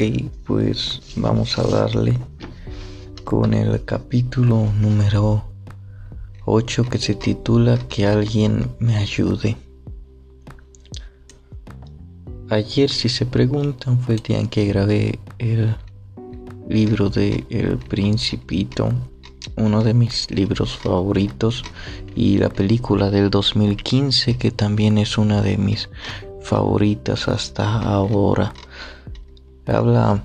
Ok, pues vamos a darle con el capítulo número 8 que se titula Que alguien me ayude. Ayer, si se preguntan, fue el día en que grabé el libro de El Principito, uno de mis libros favoritos, y la película del 2015, que también es una de mis favoritas hasta ahora habla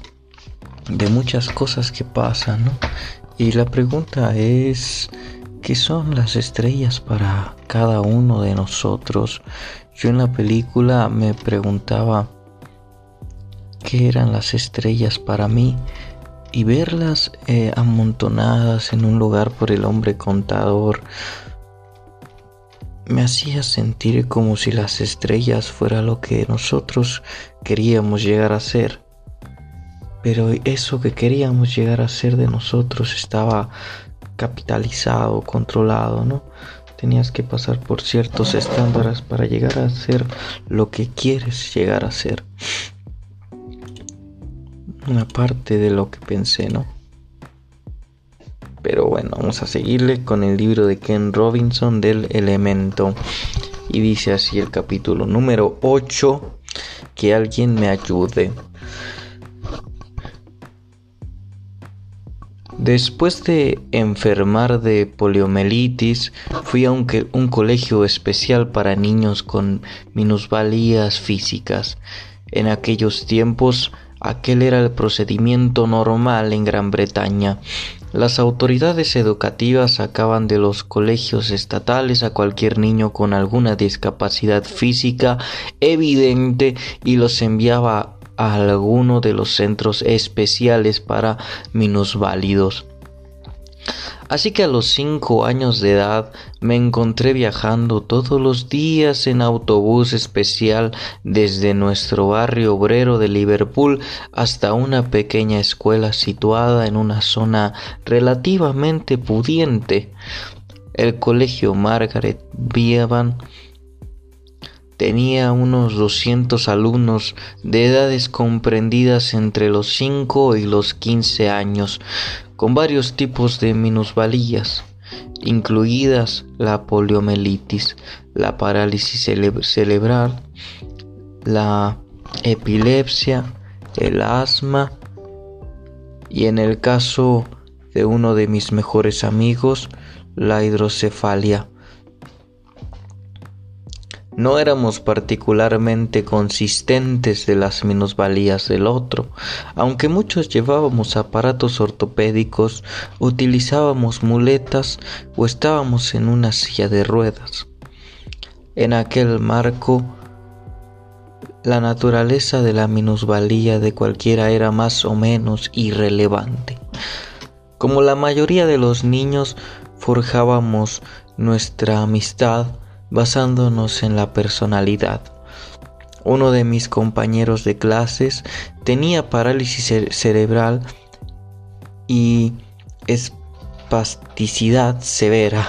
de muchas cosas que pasan. Y la pregunta es, ¿qué son las estrellas para cada uno de nosotros? Yo en la película me preguntaba qué eran las estrellas para mí y verlas eh, amontonadas en un lugar por el hombre contador me hacía sentir como si las estrellas fuera lo que nosotros queríamos llegar a ser pero eso que queríamos llegar a ser de nosotros estaba capitalizado, controlado, ¿no? Tenías que pasar por ciertos estándares para llegar a ser lo que quieres llegar a ser. Una parte de lo que pensé, ¿no? Pero bueno, vamos a seguirle con el libro de Ken Robinson del elemento. Y dice así el capítulo número 8, que alguien me ayude. Después de enfermar de poliomielitis, fui a un, colegio especial para niños con minusvalías físicas. En aquellos tiempos, aquel era el procedimiento normal en Gran Bretaña. Las autoridades educativas sacaban de los colegios estatales a cualquier niño con alguna discapacidad física evidente y los enviaba a alguno de los centros especiales para minusválidos. Así que a los cinco años de edad me encontré viajando todos los días en autobús especial desde nuestro barrio obrero de Liverpool hasta una pequeña escuela situada en una zona relativamente pudiente. El colegio Margaret Bevan Tenía unos 200 alumnos de edades comprendidas entre los 5 y los 15 años, con varios tipos de minusvalías, incluidas la poliomielitis, la parálisis cerebral, la epilepsia, el asma y en el caso de uno de mis mejores amigos, la hidrocefalia. No éramos particularmente consistentes de las minusvalías del otro, aunque muchos llevábamos aparatos ortopédicos, utilizábamos muletas o estábamos en una silla de ruedas. En aquel marco, la naturaleza de la minusvalía de cualquiera era más o menos irrelevante. Como la mayoría de los niños, forjábamos nuestra amistad basándonos en la personalidad. Uno de mis compañeros de clases tenía parálisis cerebral y espasticidad severa.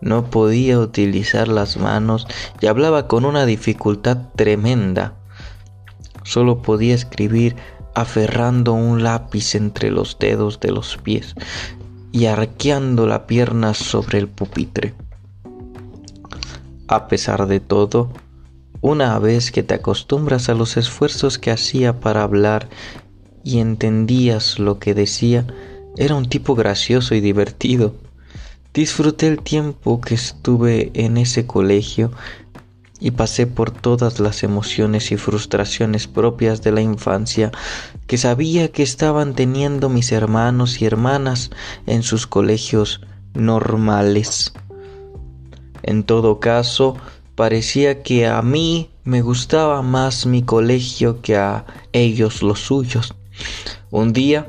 No podía utilizar las manos y hablaba con una dificultad tremenda. Solo podía escribir aferrando un lápiz entre los dedos de los pies y arqueando la pierna sobre el pupitre. A pesar de todo, una vez que te acostumbras a los esfuerzos que hacía para hablar y entendías lo que decía, era un tipo gracioso y divertido. Disfruté el tiempo que estuve en ese colegio y pasé por todas las emociones y frustraciones propias de la infancia que sabía que estaban teniendo mis hermanos y hermanas en sus colegios normales. En todo caso, parecía que a mí me gustaba más mi colegio que a ellos los suyos. Un día,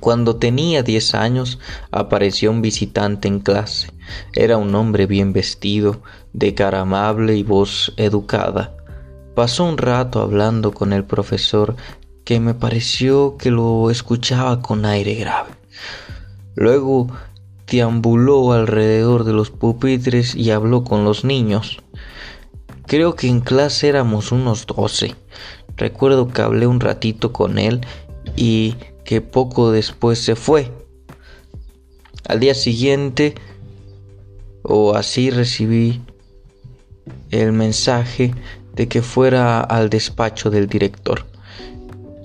cuando tenía diez años, apareció un visitante en clase. Era un hombre bien vestido, de cara amable y voz educada. Pasó un rato hablando con el profesor que me pareció que lo escuchaba con aire grave. Luego deambuló alrededor de los pupitres y habló con los niños. Creo que en clase éramos unos doce. Recuerdo que hablé un ratito con él y que poco después se fue. Al día siguiente, o así recibí el mensaje de que fuera al despacho del director.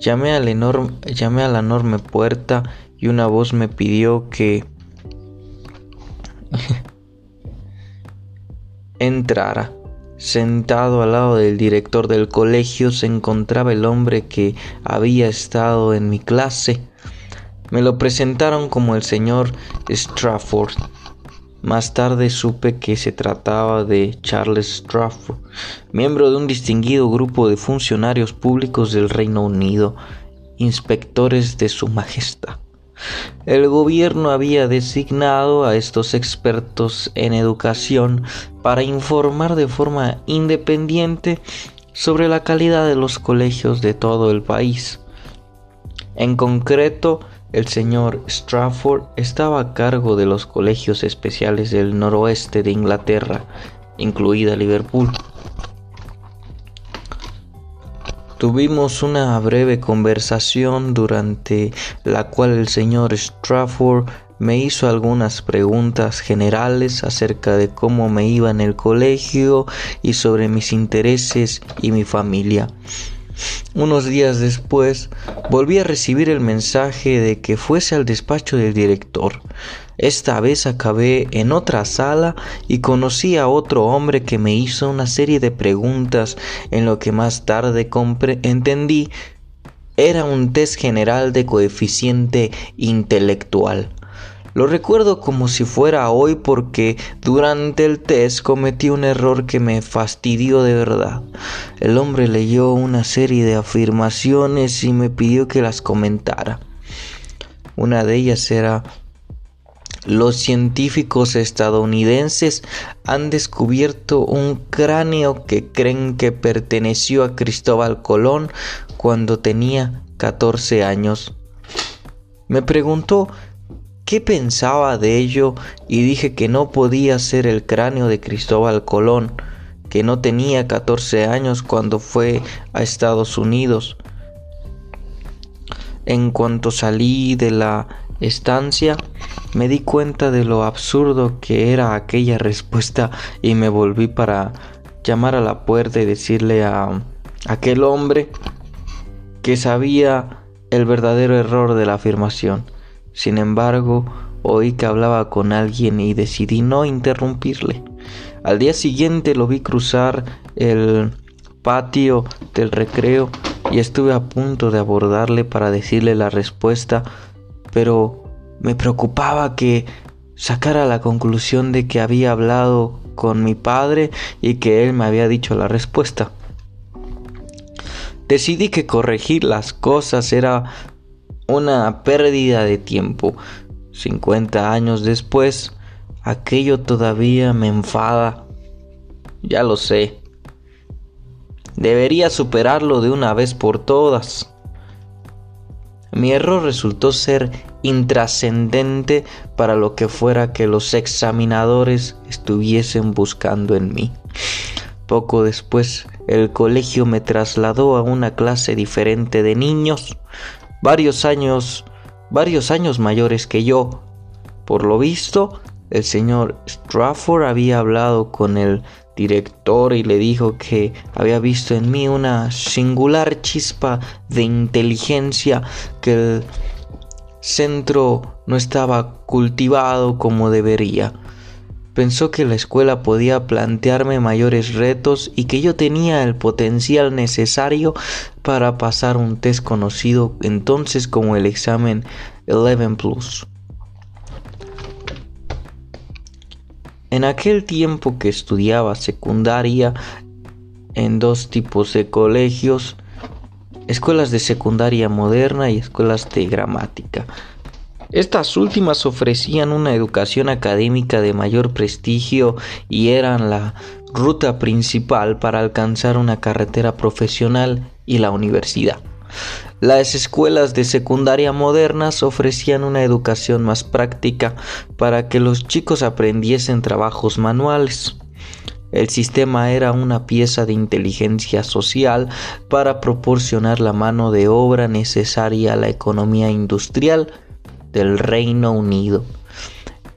Llamé llamé a la enorme puerta y una voz me pidió que entrara. Sentado al lado del director del colegio se encontraba el hombre que había estado en mi clase. Me lo presentaron como el señor Strafford. Más tarde supe que se trataba de Charles Strafford, miembro de un distinguido grupo de funcionarios públicos del Reino Unido, inspectores de Su Majestad. El gobierno había designado a estos expertos en educación para informar de forma independiente sobre la calidad de los colegios de todo el país. En concreto, el señor Strafford estaba a cargo de los colegios especiales del noroeste de Inglaterra, incluida Liverpool. Tuvimos una breve conversación durante la cual el señor Strafford me hizo algunas preguntas generales acerca de cómo me iba en el colegio y sobre mis intereses y mi familia. Unos días después volví a recibir el mensaje de que fuese al despacho del director. Esta vez acabé en otra sala y conocí a otro hombre que me hizo una serie de preguntas en lo que más tarde entendí era un test general de coeficiente intelectual. Lo recuerdo como si fuera hoy porque durante el test cometí un error que me fastidió de verdad. El hombre leyó una serie de afirmaciones y me pidió que las comentara. Una de ellas era los científicos estadounidenses han descubierto un cráneo que creen que perteneció a Cristóbal Colón cuando tenía 14 años. Me preguntó qué pensaba de ello y dije que no podía ser el cráneo de Cristóbal Colón, que no tenía 14 años cuando fue a Estados Unidos. En cuanto salí de la estancia, me di cuenta de lo absurdo que era aquella respuesta y me volví para llamar a la puerta y decirle a aquel hombre que sabía el verdadero error de la afirmación. Sin embargo, oí que hablaba con alguien y decidí no interrumpirle. Al día siguiente lo vi cruzar el patio del recreo y estuve a punto de abordarle para decirle la respuesta, pero me preocupaba que sacara la conclusión de que había hablado con mi padre y que él me había dicho la respuesta. Decidí que corregir las cosas era una pérdida de tiempo. 50 años después, aquello todavía me enfada. Ya lo sé. Debería superarlo de una vez por todas. Mi error resultó ser intrascendente para lo que fuera que los examinadores estuviesen buscando en mí. Poco después, el colegio me trasladó a una clase diferente de niños, varios años, varios años mayores que yo. Por lo visto, el señor Strafford había hablado con el director y le dijo que había visto en mí una singular chispa de inteligencia que el centro no estaba cultivado como debería. Pensó que la escuela podía plantearme mayores retos y que yo tenía el potencial necesario para pasar un test conocido entonces como el examen 11 Plus. En aquel tiempo que estudiaba secundaria en dos tipos de colegios, escuelas de secundaria moderna y escuelas de gramática. Estas últimas ofrecían una educación académica de mayor prestigio y eran la ruta principal para alcanzar una carretera profesional y la universidad. Las escuelas de secundaria modernas ofrecían una educación más práctica para que los chicos aprendiesen trabajos manuales. El sistema era una pieza de inteligencia social para proporcionar la mano de obra necesaria a la economía industrial del Reino Unido.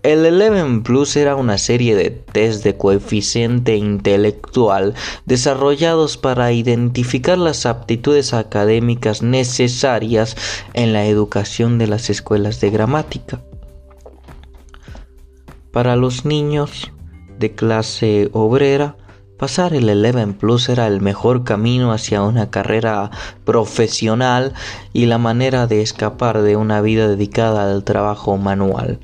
El Eleven Plus era una serie de test de coeficiente intelectual desarrollados para identificar las aptitudes académicas necesarias en la educación de las escuelas de gramática. Para los niños de clase obrera, pasar el Eleven Plus era el mejor camino hacia una carrera profesional y la manera de escapar de una vida dedicada al trabajo manual.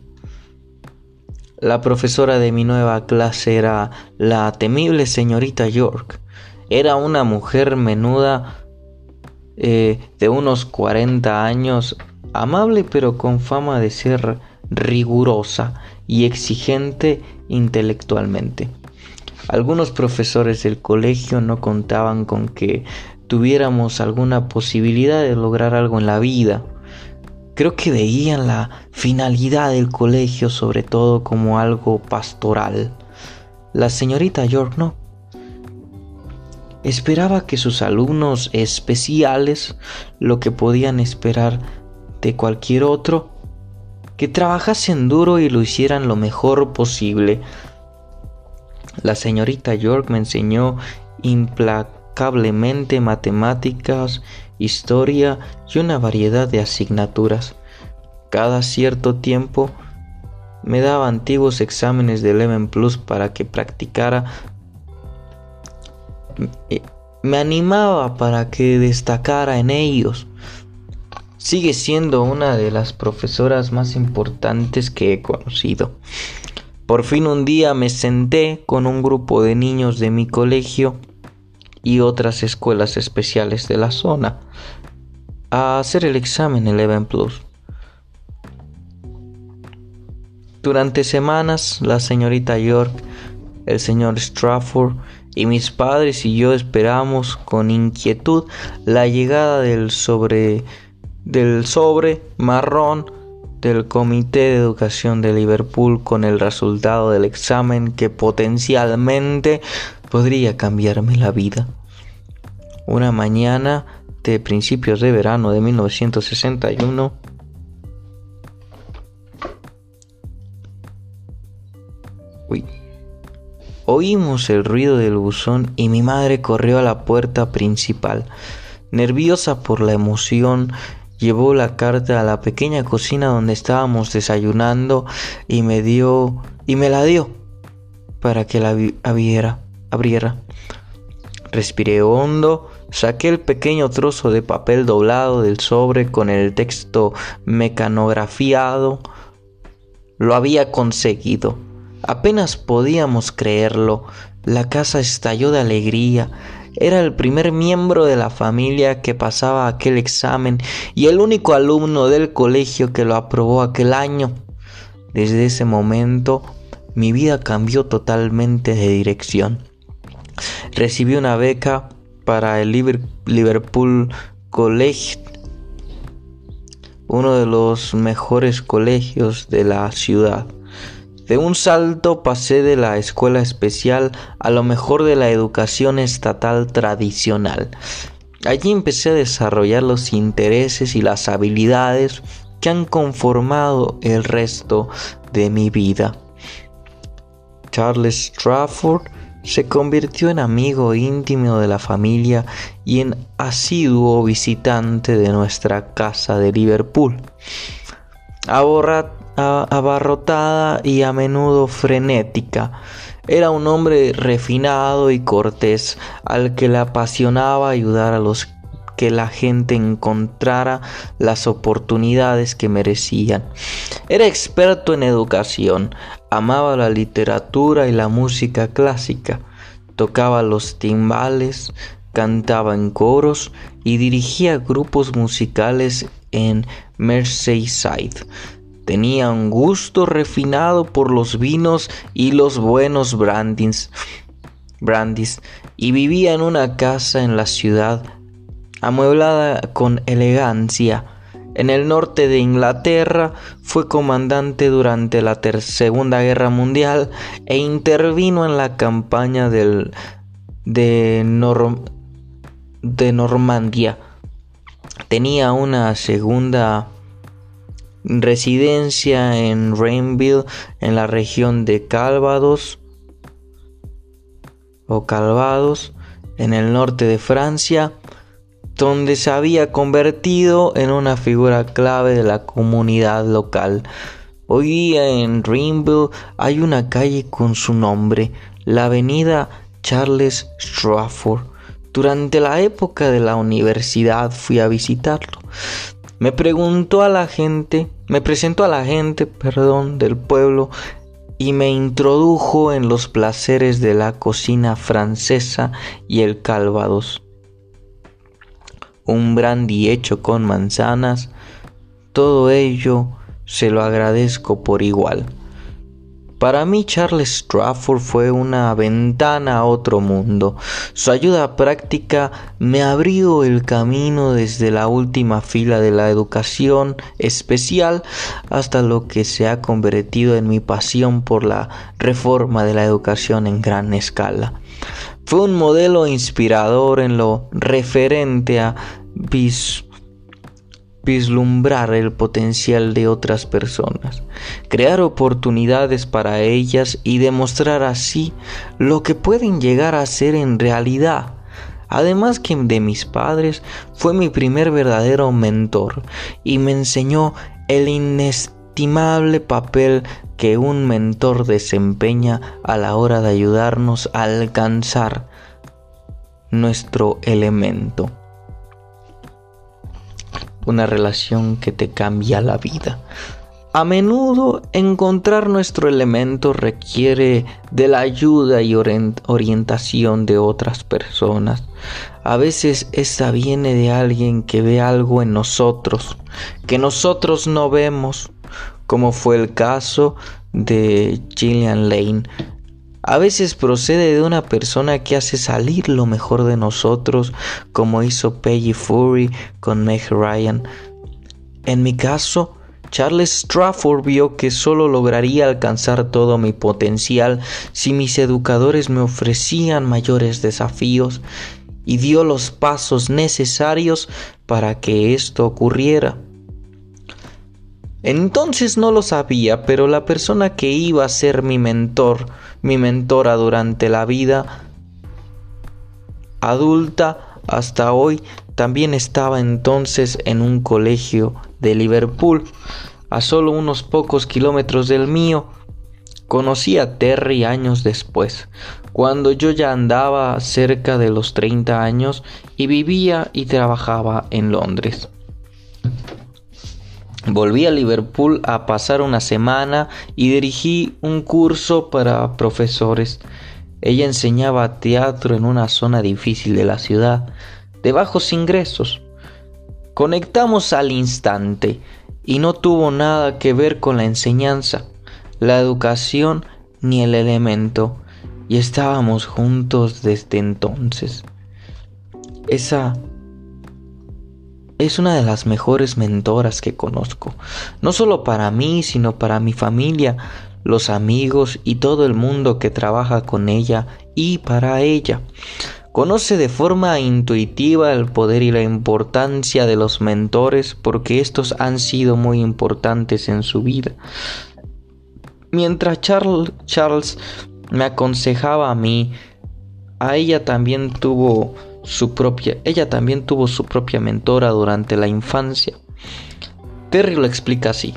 La profesora de mi nueva clase era la temible señorita York. Era una mujer menuda eh, de unos 40 años, amable pero con fama de ser rigurosa y exigente intelectualmente. Algunos profesores del colegio no contaban con que tuviéramos alguna posibilidad de lograr algo en la vida Creo que veían la finalidad del colegio sobre todo como algo pastoral. La señorita York no. Esperaba que sus alumnos especiales, lo que podían esperar de cualquier otro, que trabajasen duro y lo hicieran lo mejor posible. La señorita York me enseñó implacablemente matemáticas historia y una variedad de asignaturas. Cada cierto tiempo me daba antiguos exámenes de Eleven Plus para que practicara. Me animaba para que destacara en ellos. Sigue siendo una de las profesoras más importantes que he conocido. Por fin un día me senté con un grupo de niños de mi colegio y otras escuelas especiales de la zona a hacer el examen Eleven Plus. Durante semanas, la señorita York, el señor Strafford y mis padres y yo esperamos con inquietud la llegada del sobre del sobre marrón del Comité de Educación de Liverpool con el resultado del examen que potencialmente podría cambiarme la vida. Una mañana de principios de verano de 1961, Oímos el ruido del buzón y mi madre corrió a la puerta principal. Nerviosa por la emoción, llevó la carta a la pequeña cocina donde estábamos desayunando y me dio y me la dio para que la abriera. abriera. Respiré hondo, saqué el pequeño trozo de papel doblado del sobre con el texto mecanografiado. Lo había conseguido. Apenas podíamos creerlo. La casa estalló de alegría. Era el primer miembro de la familia que pasaba aquel examen y el único alumno del colegio que lo aprobó aquel año. Desde ese momento mi vida cambió totalmente de dirección. Recibió una beca para el Liverpool College, uno de los mejores colegios de la ciudad. De un salto pasé de la escuela especial a lo mejor de la educación estatal tradicional. Allí empecé a desarrollar los intereses y las habilidades que han conformado el resto de mi vida. Charles Strafford se convirtió en amigo íntimo de la familia y en asiduo visitante de nuestra casa de Liverpool. Abarrotada y a menudo frenética, era un hombre refinado y cortés al que le apasionaba ayudar a los que la gente encontrara las oportunidades que merecían. Era experto en educación, amaba la literatura y la música clásica, tocaba los timbales, cantaba en coros y dirigía grupos musicales en Merseyside. Tenía un gusto refinado por los vinos y los buenos brandings, brandis y vivía en una casa en la ciudad amueblada con elegancia en el norte de Inglaterra, fue comandante durante la Segunda Guerra Mundial e intervino en la campaña del, de, de Normandía. Tenía una segunda residencia en Rainville, en la región de Calvados o Calvados, en el norte de Francia, donde se había convertido en una figura clave de la comunidad local. Hoy día en Rainville hay una calle con su nombre, la avenida Charles Strafford. Durante la época de la universidad fui a visitarlo. Me preguntó a la gente, me presentó a la gente, perdón, del pueblo y me introdujo en los placeres de la cocina francesa y el calvados. Un brandy hecho con manzanas, todo ello se lo agradezco por igual. Para mí Charles Strafford fue una ventana a otro mundo. Su ayuda práctica me abrió el camino desde la última fila de la educación especial hasta lo que se ha convertido en mi pasión por la reforma de la educación en gran escala. Fue un modelo inspirador en lo referente a bis vislumbrar el potencial de otras personas, crear oportunidades para ellas y demostrar así lo que pueden llegar a ser en realidad. Además que de mis padres fue mi primer verdadero mentor y me enseñó el inestimable papel que un mentor desempeña a la hora de ayudarnos a alcanzar nuestro elemento una relación que te cambia la vida. A menudo encontrar nuestro elemento requiere de la ayuda y orientación de otras personas. A veces esa viene de alguien que ve algo en nosotros que nosotros no vemos, como fue el caso de Gillian Lane, a veces procede de una persona que hace salir lo mejor de nosotros, como hizo Peggy Fury con Meg Ryan. En mi caso, Charles Strafford vio que solo lograría alcanzar todo mi potencial si mis educadores me ofrecían mayores desafíos y dio los pasos necesarios para que esto ocurriera. Entonces no lo sabía, pero la persona que iba a ser mi mentor, mi mentora durante la vida adulta hasta hoy, también estaba entonces en un colegio de Liverpool, a solo unos pocos kilómetros del mío. Conocí a Terry años después, cuando yo ya andaba cerca de los 30 años y vivía y trabajaba en Londres. Volví a Liverpool a pasar una semana y dirigí un curso para profesores. Ella enseñaba teatro en una zona difícil de la ciudad, de bajos ingresos. Conectamos al instante y no tuvo nada que ver con la enseñanza, la educación ni el elemento, y estábamos juntos desde entonces. Esa es una de las mejores mentoras que conozco, no solo para mí, sino para mi familia, los amigos y todo el mundo que trabaja con ella y para ella. Conoce de forma intuitiva el poder y la importancia de los mentores porque estos han sido muy importantes en su vida. Mientras Charles, Charles me aconsejaba a mí, a ella también tuvo su propia, ella también tuvo su propia mentora durante la infancia. Terry lo explica así.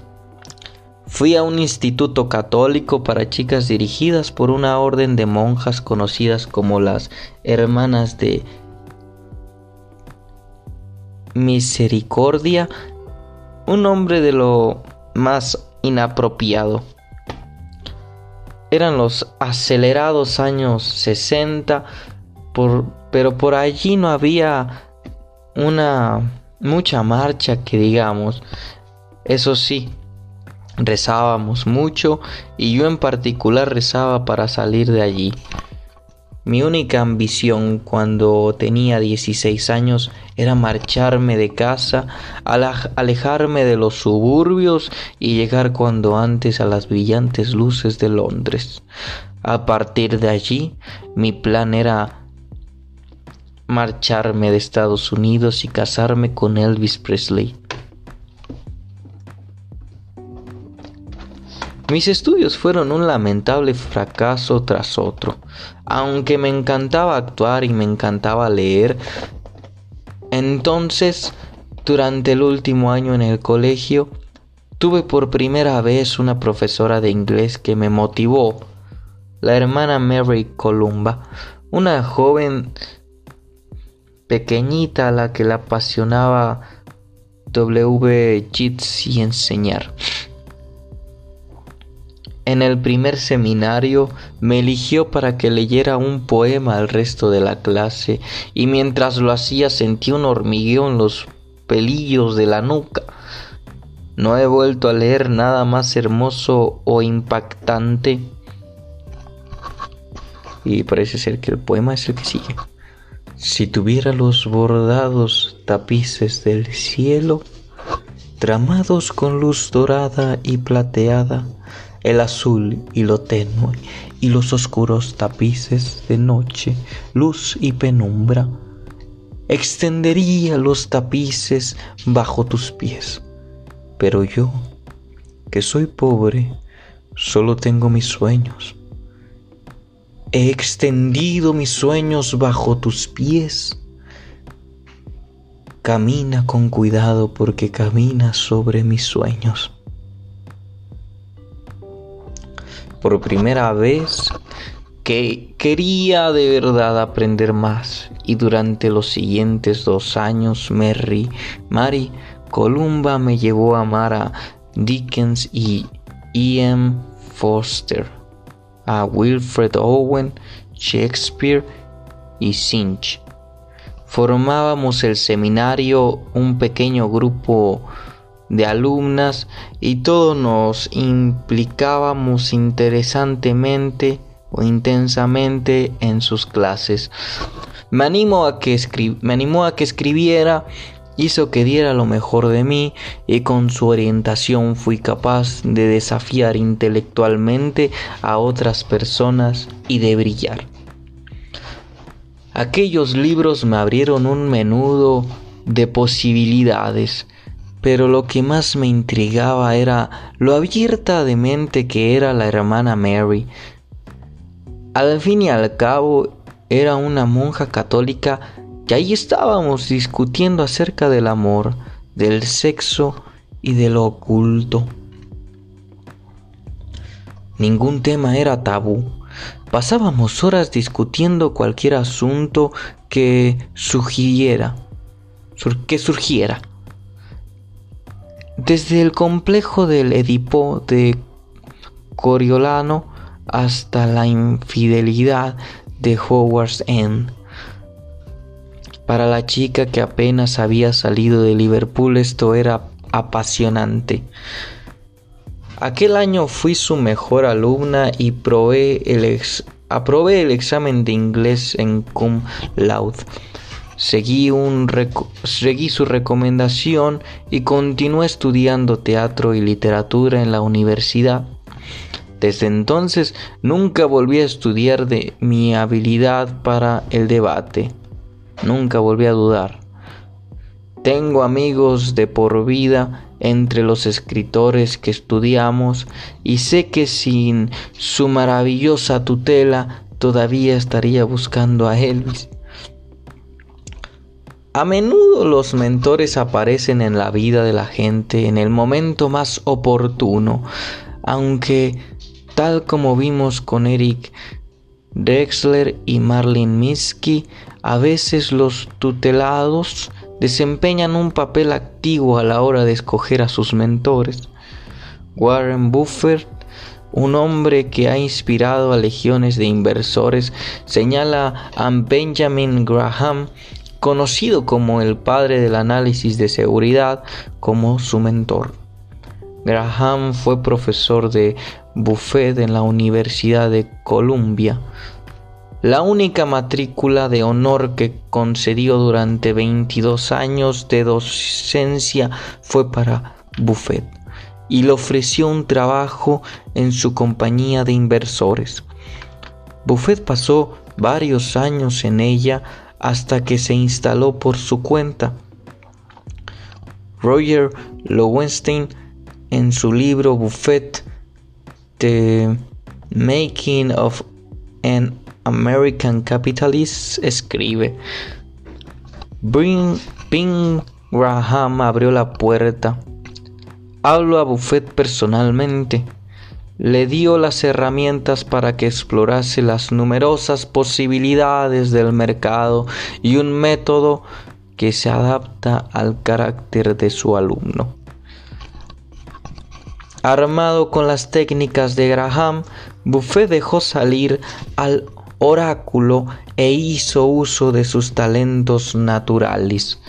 Fui a un instituto católico para chicas dirigidas por una orden de monjas conocidas como las Hermanas de Misericordia, un nombre de lo más inapropiado. Eran los acelerados años 60 pero por allí no había una mucha marcha que digamos. Eso sí, rezábamos mucho y yo en particular rezaba para salir de allí. Mi única ambición cuando tenía 16 años era marcharme de casa, alejarme de los suburbios y llegar cuando antes a las brillantes luces de Londres. A partir de allí, mi plan era marcharme de Estados Unidos y casarme con Elvis Presley. Mis estudios fueron un lamentable fracaso tras otro. Aunque me encantaba actuar y me encantaba leer, entonces, durante el último año en el colegio, tuve por primera vez una profesora de inglés que me motivó, la hermana Mary Columba, una joven pequeñita a la que le apasionaba W. Yeats y enseñar. En el primer seminario me eligió para que leyera un poema al resto de la clase y mientras lo hacía sentí un hormigueo en los pelillos de la nuca. No he vuelto a leer nada más hermoso o impactante. Y parece ser que el poema es el que sigue. Si tuviera los bordados tapices del cielo, tramados con luz dorada y plateada, el azul y lo tenue, y los oscuros tapices de noche, luz y penumbra. Extendería los tapices bajo tus pies. Pero yo, que soy pobre, solo tengo mis sueños. He extendido mis sueños bajo tus pies. Camina con cuidado porque caminas sobre mis sueños. por primera vez que quería de verdad aprender más y durante los siguientes dos años Mary, Mary Columba me llevó a amar a Dickens y E.M. Foster, a Wilfred Owen, Shakespeare y Sinch. Formábamos el seminario un pequeño grupo de alumnas y todos nos implicábamos interesantemente o intensamente en sus clases. Me animó a que, me animó a que escribiera, hizo que diera lo mejor de mí y con su orientación fui capaz de desafiar intelectualmente a otras personas y de brillar. Aquellos libros me abrieron un menudo de posibilidades pero lo que más me intrigaba era lo abierta de mente que era la hermana Mary. Al fin y al cabo era una monja católica y ahí estábamos discutiendo acerca del amor, del sexo y de lo oculto. Ningún tema era tabú. Pasábamos horas discutiendo cualquier asunto que sugiriera, que surgiera. Desde el complejo del Edipo de Coriolano hasta la infidelidad de Howard's End. Para la chica que apenas había salido de Liverpool esto era apasionante. Aquel año fui su mejor alumna y probé el aprobé el examen de inglés en cum laude. Seguí, seguí su recomendación y continué estudiando teatro y literatura en la universidad. Desde entonces nunca volví a estudiar de mi habilidad para el debate. Nunca volví a dudar. Tengo amigos de por vida entre los escritores que estudiamos y sé que sin su maravillosa tutela todavía estaría buscando a Elvis. A menudo los mentores aparecen en la vida de la gente en el momento más oportuno, aunque tal como vimos con Eric Drexler y Marlene Minsky, a veces los tutelados desempeñan un papel activo a la hora de escoger a sus mentores. Warren Buffett, un hombre que ha inspirado a legiones de inversores, señala a Benjamin Graham conocido como el padre del análisis de seguridad, como su mentor. Graham fue profesor de Buffett en la Universidad de Columbia. La única matrícula de honor que concedió durante 22 años de docencia fue para Buffett y le ofreció un trabajo en su compañía de inversores. Buffett pasó varios años en ella hasta que se instaló por su cuenta. Roger Lowenstein en su libro Buffett The Making of an American Capitalist escribe Bing Graham abrió la puerta. Hablo a Buffett personalmente le dio las herramientas para que explorase las numerosas posibilidades del mercado y un método que se adapta al carácter de su alumno. Armado con las técnicas de Graham, Buffet dejó salir al oráculo e hizo uso de sus talentos naturales.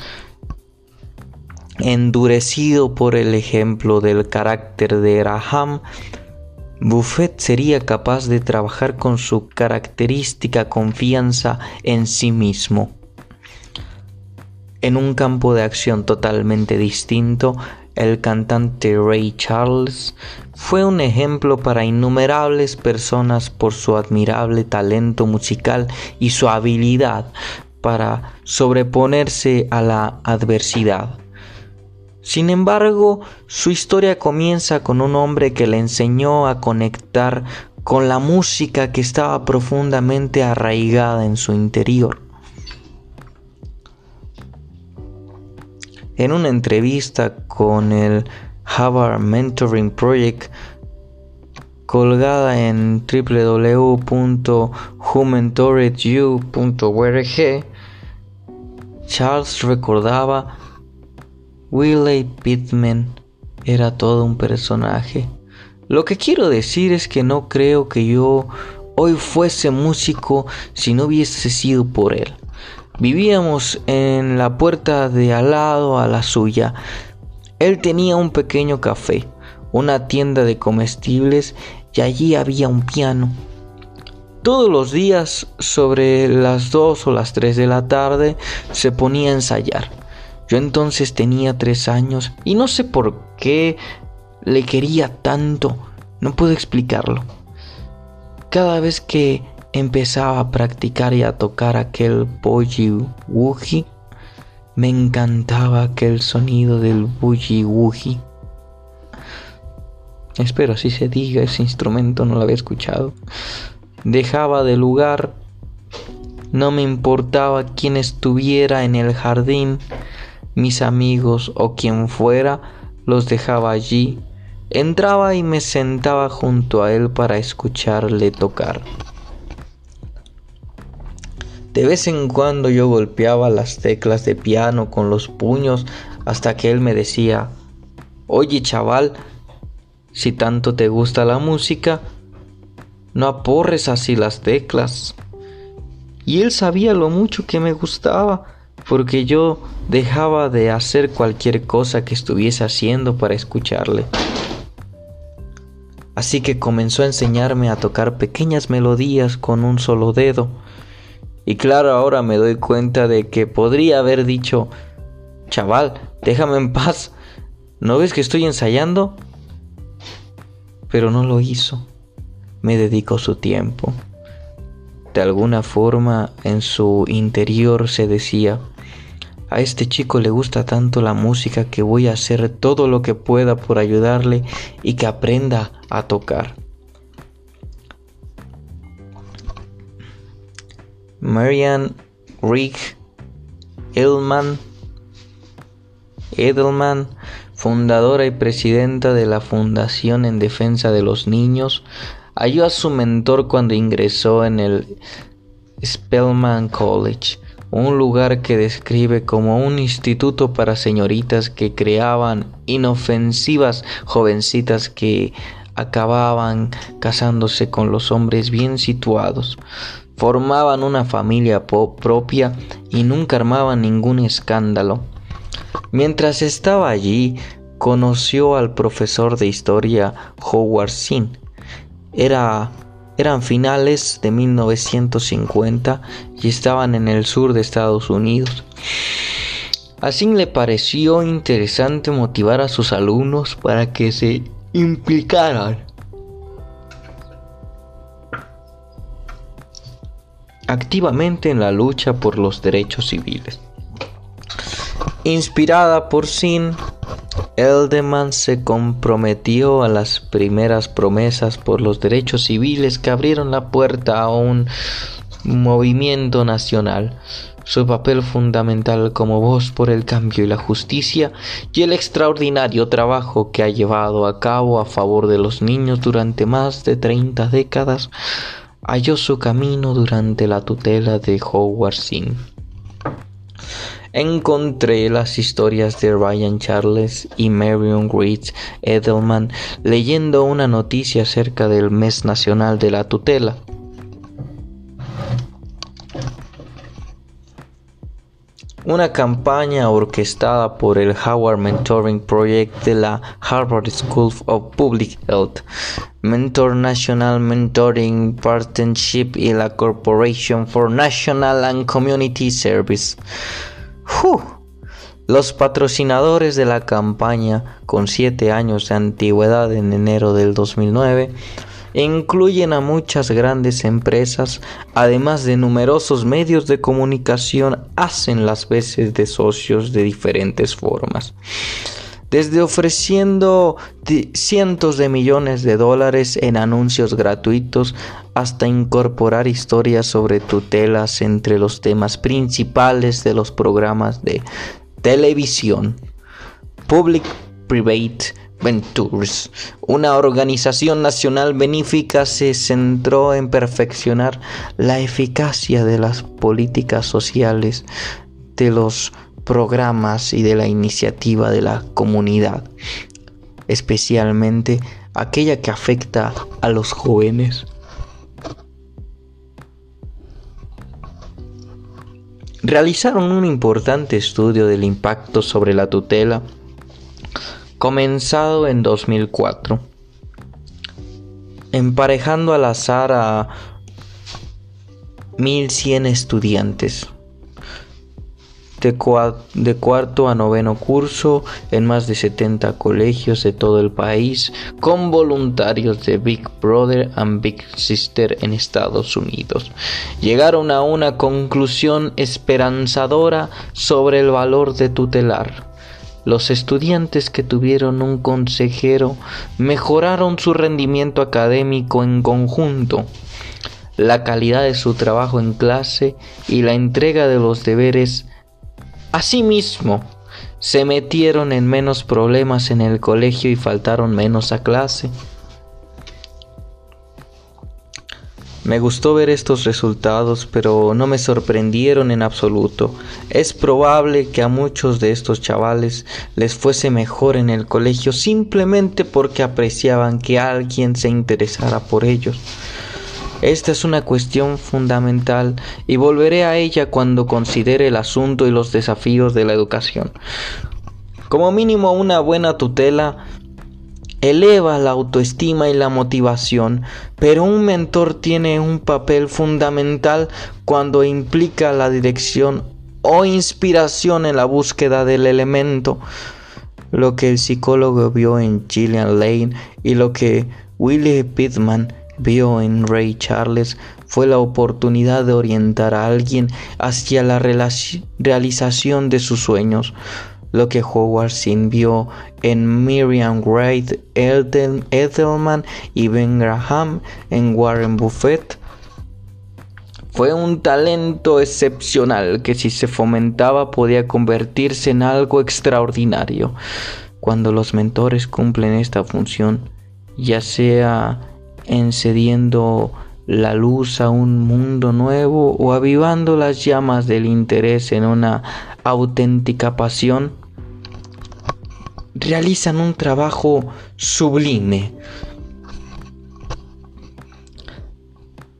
Endurecido por el ejemplo del carácter de Graham, Buffett sería capaz de trabajar con su característica confianza en sí mismo. En un campo de acción totalmente distinto, el cantante Ray Charles fue un ejemplo para innumerables personas por su admirable talento musical y su habilidad para sobreponerse a la adversidad. Sin embargo, su historia comienza con un hombre que le enseñó a conectar con la música que estaba profundamente arraigada en su interior. En una entrevista con el Harvard Mentoring Project, colgada en www.whomentoredyou.org, Charles recordaba Willie Pittman era todo un personaje. Lo que quiero decir es que no creo que yo hoy fuese músico si no hubiese sido por él. Vivíamos en la puerta de al lado a la suya. Él tenía un pequeño café, una tienda de comestibles y allí había un piano. Todos los días, sobre las dos o las tres de la tarde, se ponía a ensayar. Yo entonces tenía tres años y no sé por qué le quería tanto, no puedo explicarlo. Cada vez que empezaba a practicar y a tocar aquel boogie me encantaba aquel sonido del boogie. Espero así se diga, ese instrumento no lo había escuchado. Dejaba de lugar, no me importaba quién estuviera en el jardín, mis amigos o quien fuera, los dejaba allí, entraba y me sentaba junto a él para escucharle tocar. De vez en cuando yo golpeaba las teclas de piano con los puños hasta que él me decía, oye chaval, si tanto te gusta la música, no aporres así las teclas. Y él sabía lo mucho que me gustaba porque yo dejaba de hacer cualquier cosa que estuviese haciendo para escucharle. Así que comenzó a enseñarme a tocar pequeñas melodías con un solo dedo. Y claro, ahora me doy cuenta de que podría haber dicho, chaval, déjame en paz, ¿no ves que estoy ensayando? Pero no lo hizo, me dedicó su tiempo. De alguna forma en su interior se decía, a este chico le gusta tanto la música que voy a hacer todo lo que pueda por ayudarle y que aprenda a tocar. Marianne Rick Edelman, Edelman, fundadora y presidenta de la Fundación en Defensa de los Niños, halló a su mentor cuando ingresó en el Spellman College un lugar que describe como un instituto para señoritas que creaban inofensivas jovencitas que acababan casándose con los hombres bien situados, formaban una familia propia y nunca armaban ningún escándalo. Mientras estaba allí, conoció al profesor de historia Howard Sin. Era Eran finales de 1950 y estaban en el sur de Estados Unidos. Así le pareció interesante motivar a sus alumnos para que se implicaran activamente en la lucha por los derechos civiles. Inspirada por Sin, Eldeman se comprometió a las primeras promesas por los derechos civiles que abrieron la puerta a un movimiento nacional. Su papel fundamental como voz por el cambio y la justicia y el extraordinario trabajo que ha llevado a cabo a favor de los niños durante más de 30 décadas halló su camino durante la tutela de Howard Zinn encontré las historias de Ryan Charles y Marion Reed Edelman leyendo una noticia acerca del mes nacional de la tutela. Una campaña orquestada por el Howard Mentoring Project de la Harvard School of Public Health, Mentor National Mentoring Partnership y la Corporation for National and Community Service. Los patrocinadores de la campaña, con 7 años de antigüedad en enero del 2009, incluyen a muchas grandes empresas, además de numerosos medios de comunicación, hacen las veces de socios de diferentes formas desde ofreciendo cientos de millones de dólares en anuncios gratuitos hasta incorporar historias sobre tutelas entre los temas principales de los programas de televisión. Public Private Ventures, una organización nacional benéfica, se centró en perfeccionar la eficacia de las políticas sociales de los programas y de la iniciativa de la comunidad, especialmente aquella que afecta a los jóvenes. Realizaron un importante estudio del impacto sobre la tutela comenzado en 2004, emparejando al azar a 1.100 estudiantes de, cuarto a noveno curso en más de 70 colegios de todo el país con voluntarios de Big Brother and Big Sister en Estados Unidos. Llegaron a una conclusión esperanzadora sobre el valor de tutelar. Los estudiantes que tuvieron un consejero mejoraron su rendimiento académico en conjunto la calidad de su trabajo en clase y la entrega de los deberes Asimismo, se metieron en menos problemas en el colegio y faltaron menos a clase. Me gustó ver estos resultados, pero no me sorprendieron en absoluto. Es probable que a muchos de estos chavales les fuese mejor en el colegio simplemente porque apreciaban que alguien se interesara por ellos. Esta es una cuestión fundamental y volveré a ella cuando considere el asunto y los desafíos de la educación. Como mínimo una buena tutela eleva la autoestima y la motivación, pero un mentor tiene un papel fundamental cuando implica la dirección o inspiración en la búsqueda del elemento, lo que el psicólogo vio en Gillian Lane y lo que Willie Pittman vio en Ray Charles fue la oportunidad de orientar a alguien hacia la realización de sus sueños. Lo que Howard Zinn vio en Miriam Wright Edelman y Ben Graham en Warren Buffett fue un talento excepcional que si se fomentaba podía convertirse en algo extraordinario. Cuando los mentores cumplen esta función, ya sea encediendo la luz a un mundo nuevo o avivando las llamas del interés en una auténtica pasión, realizan un trabajo sublime.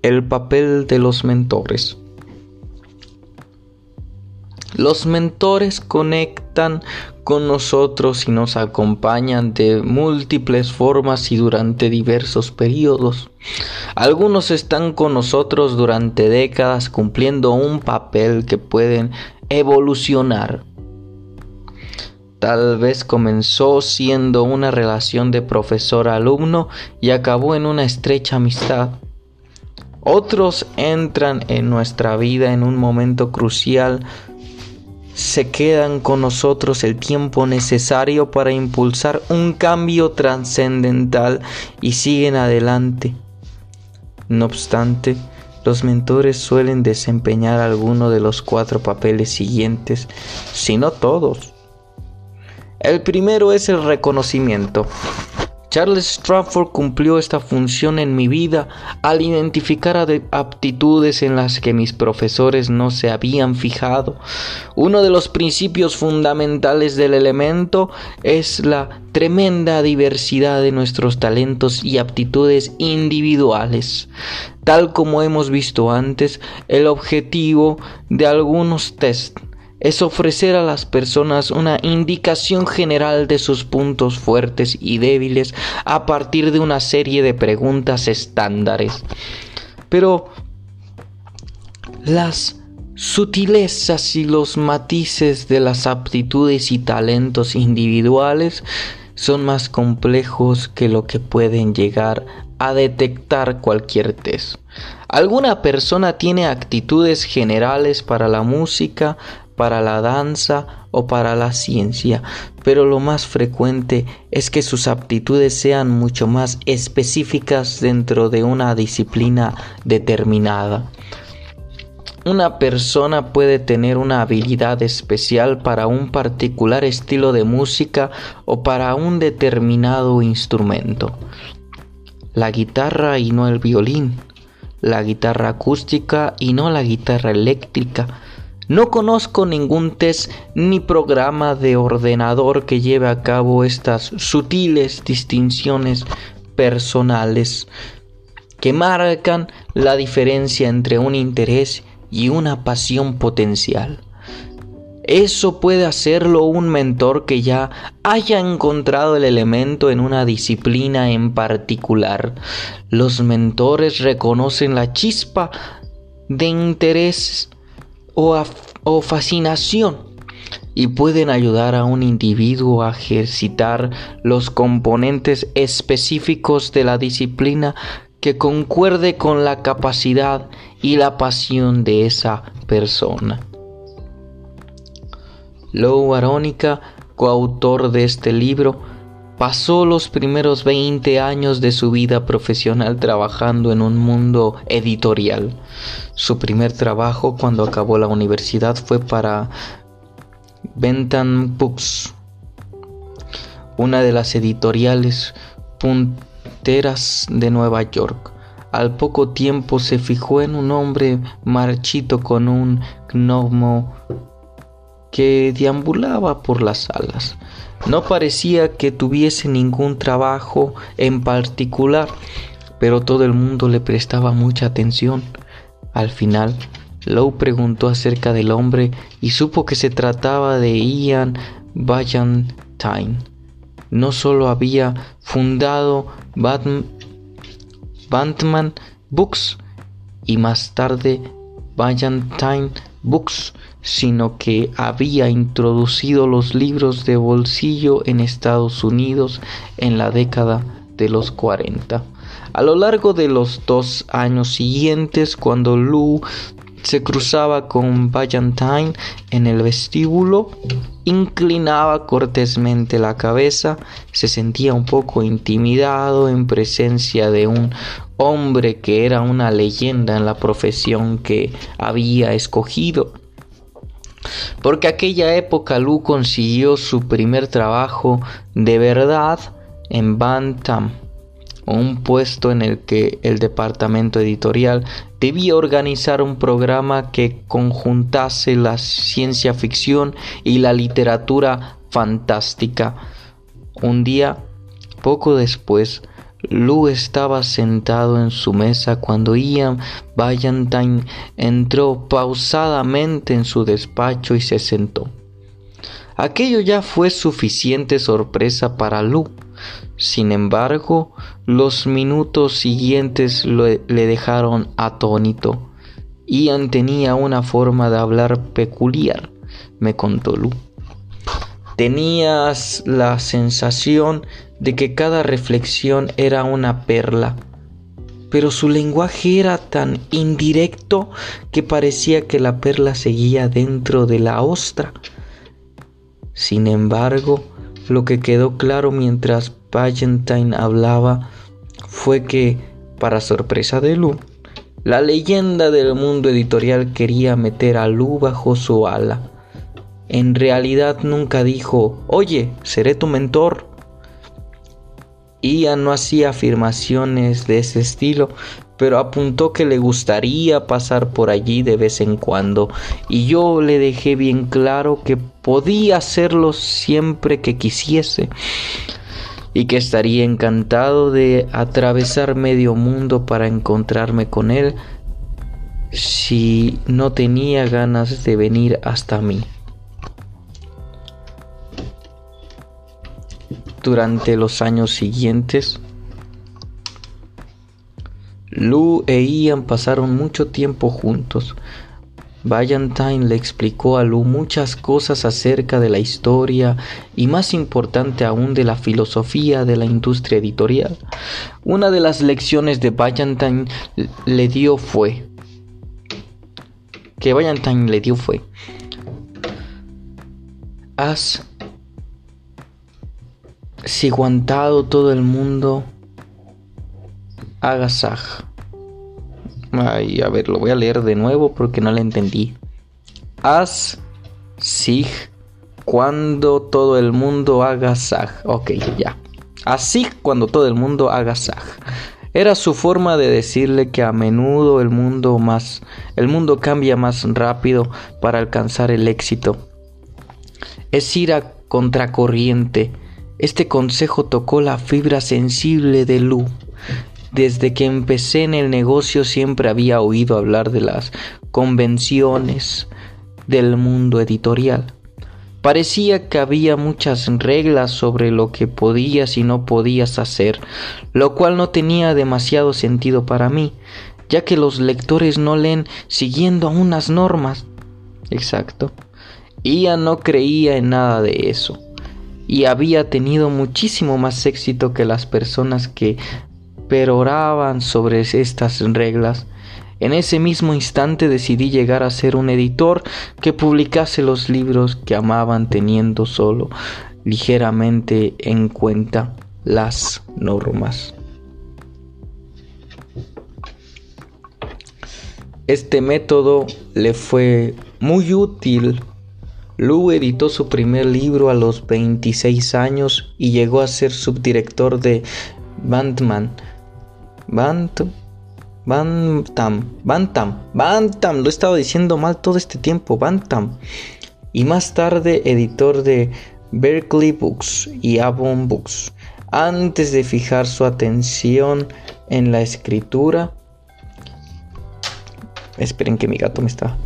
El papel de los mentores. Los mentores conectan con nosotros y nos acompañan de múltiples formas y durante diversos periodos. Algunos están con nosotros durante décadas cumpliendo un papel que pueden evolucionar. Tal vez comenzó siendo una relación de profesor-alumno y acabó en una estrecha amistad. Otros entran en nuestra vida en un momento crucial se quedan con nosotros el tiempo necesario para impulsar un cambio trascendental y siguen adelante. No obstante, los mentores suelen desempeñar alguno de los cuatro papeles siguientes, si no todos. El primero es el reconocimiento. Charles Stratford cumplió esta función en mi vida al identificar aptitudes en las que mis profesores no se habían fijado. Uno de los principios fundamentales del elemento es la tremenda diversidad de nuestros talentos y aptitudes individuales. Tal como hemos visto antes, el objetivo de algunos tests es ofrecer a las personas una indicación general de sus puntos fuertes y débiles a partir de una serie de preguntas estándares. Pero las sutilezas y los matices de las aptitudes y talentos individuales son más complejos que lo que pueden llegar a detectar cualquier test. Alguna persona tiene actitudes generales para la música, para la danza o para la ciencia, pero lo más frecuente es que sus aptitudes sean mucho más específicas dentro de una disciplina determinada. Una persona puede tener una habilidad especial para un particular estilo de música o para un determinado instrumento. La guitarra y no el violín. La guitarra acústica y no la guitarra eléctrica no conozco ningún test ni programa de ordenador que lleve a cabo estas sutiles distinciones personales que marcan la diferencia entre un interés y una pasión potencial. Eso puede hacerlo un mentor que ya haya encontrado el elemento en una disciplina en particular. Los mentores reconocen la chispa de interés o, fascinación y pueden ayudar a un individuo a ejercitar los componentes específicos de la disciplina que concuerde con la capacidad y la pasión de esa persona. Lou Arónica, coautor de este libro, pasó los primeros 20 años de su vida profesional trabajando en un mundo editorial. Su primer trabajo cuando acabó la universidad fue para Bentham Books, una de las editoriales punteras de Nueva York. Al poco tiempo se fijó en un hombre marchito con un gnomo que deambulaba por las salas. No parecía que tuviese ningún trabajo en particular, pero todo el mundo le prestaba mucha atención. Al final, Lowe preguntó acerca del hombre y supo que se trataba de Ian Ballantine. No solo había fundado Batman Books y más tarde Ballantine Books, sino que había introducido los libros de bolsillo en Estados Unidos en la década de los 40. A lo largo de los dos años siguientes, cuando Lou se cruzaba con Ballantine en el vestíbulo, inclinaba cortésmente la cabeza, se sentía un poco intimidado en presencia de un hombre que era una leyenda en la profesión que había escogido. Porque aquella época Lu consiguió su primer trabajo de verdad en Bantam, un puesto en el que el departamento editorial debía organizar un programa que conjuntase la ciencia ficción y la literatura fantástica. Un día, poco después, Lou estaba sentado en su mesa cuando Ian Ballantine entró pausadamente en su despacho y se sentó. Aquello ya fue suficiente sorpresa para Lu. Sin embargo, los minutos siguientes le dejaron atónito. Ian tenía una forma de hablar peculiar, me contó Lu. Tenías la sensación de que cada reflexión era una perla, pero su lenguaje era tan indirecto que parecía que la perla seguía dentro de la ostra. Sin embargo, lo que quedó claro mientras Valentine hablaba fue que, para sorpresa de Lu, la leyenda del mundo editorial quería meter a Lu bajo su ala en realidad nunca dijo, oye, seré tu mentor. Ian no hacía afirmaciones de ese estilo, pero apuntó que le gustaría pasar por allí de vez en cuando, y yo le dejé bien claro que podía hacerlo siempre que quisiese, y que estaría encantado de atravesar medio mundo para encontrarme con él si no tenía ganas de venir hasta mí. Durante los años siguientes. Lou e Ian pasaron mucho tiempo juntos. Valentine le explicó a Lou muchas cosas acerca de la historia y más importante aún de la filosofía de la industria editorial. Una de las lecciones de Valentine le dio fue que Valentine le dio fue haz si aguantado todo el mundo, haga saj. Ay, a ver, lo voy a leer de nuevo porque no le entendí. Haz sig cuando todo el mundo haga saj. Ok, ya. Así cuando todo el mundo haga saj. Era su forma de decirle que a menudo el mundo más el mundo cambia más rápido para alcanzar el éxito. Es ir a contracorriente este consejo tocó la fibra sensible de Lu. Desde que empecé en el negocio siempre había oído hablar de las convenciones del mundo editorial. Parecía que había muchas reglas sobre lo que podías y no podías hacer, lo cual no tenía demasiado sentido para mí, ya que los lectores no leen siguiendo unas normas. Exacto. Ian no creía en nada de eso y había tenido muchísimo más éxito que las personas que peroraban sobre estas reglas. En ese mismo instante decidí llegar a ser un editor que publicase los libros que amaban teniendo solo ligeramente en cuenta las normas. Este método le fue muy útil Lou editó su primer libro a los 26 años y llegó a ser subdirector de Bantam. Bantam. Bantam. Bantam. Bantam. Lo he estado diciendo mal todo este tiempo. Bantam. Y más tarde editor de Berkeley Books y Avon Books. Antes de fijar su atención en la escritura. Esperen que mi gato me está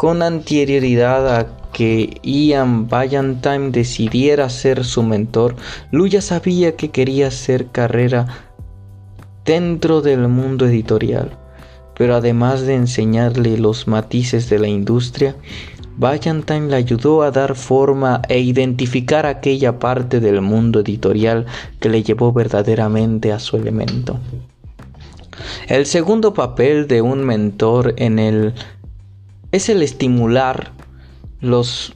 con anterioridad a que Ian Valentine decidiera ser su mentor, Lu ya sabía que quería hacer carrera dentro del mundo editorial. Pero además de enseñarle los matices de la industria, Valentine le ayudó a dar forma e identificar aquella parte del mundo editorial que le llevó verdaderamente a su elemento. El segundo papel de un mentor en el es el estimular. Los,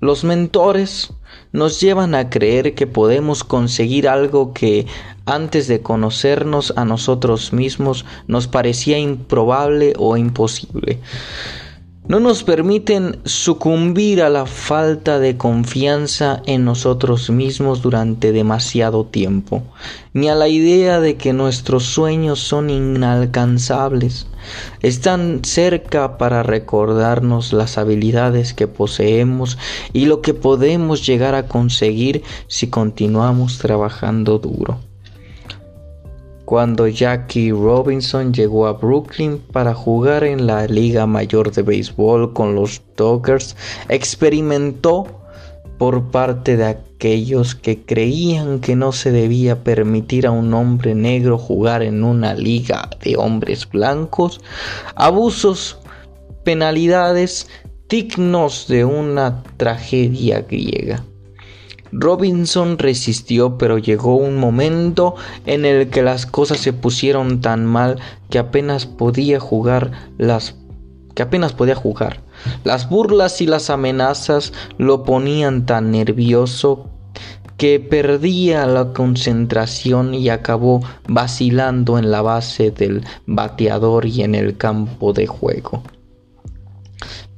los mentores nos llevan a creer que podemos conseguir algo que antes de conocernos a nosotros mismos nos parecía improbable o imposible no nos permiten sucumbir a la falta de confianza en nosotros mismos durante demasiado tiempo, ni a la idea de que nuestros sueños son inalcanzables. Están cerca para recordarnos las habilidades que poseemos y lo que podemos llegar a conseguir si continuamos trabajando duro cuando Jackie Robinson llegó a Brooklyn para jugar en la Liga Mayor de Béisbol con los Dodgers, experimentó por parte de aquellos que creían que no se debía permitir a un hombre negro jugar en una liga de hombres blancos, abusos, penalidades dignos de una tragedia griega. Robinson resistió, pero llegó un momento en el que las cosas se pusieron tan mal que apenas podía jugar las que apenas podía jugar. Las burlas y las amenazas lo ponían tan nervioso que perdía la concentración y acabó vacilando en la base del bateador y en el campo de juego.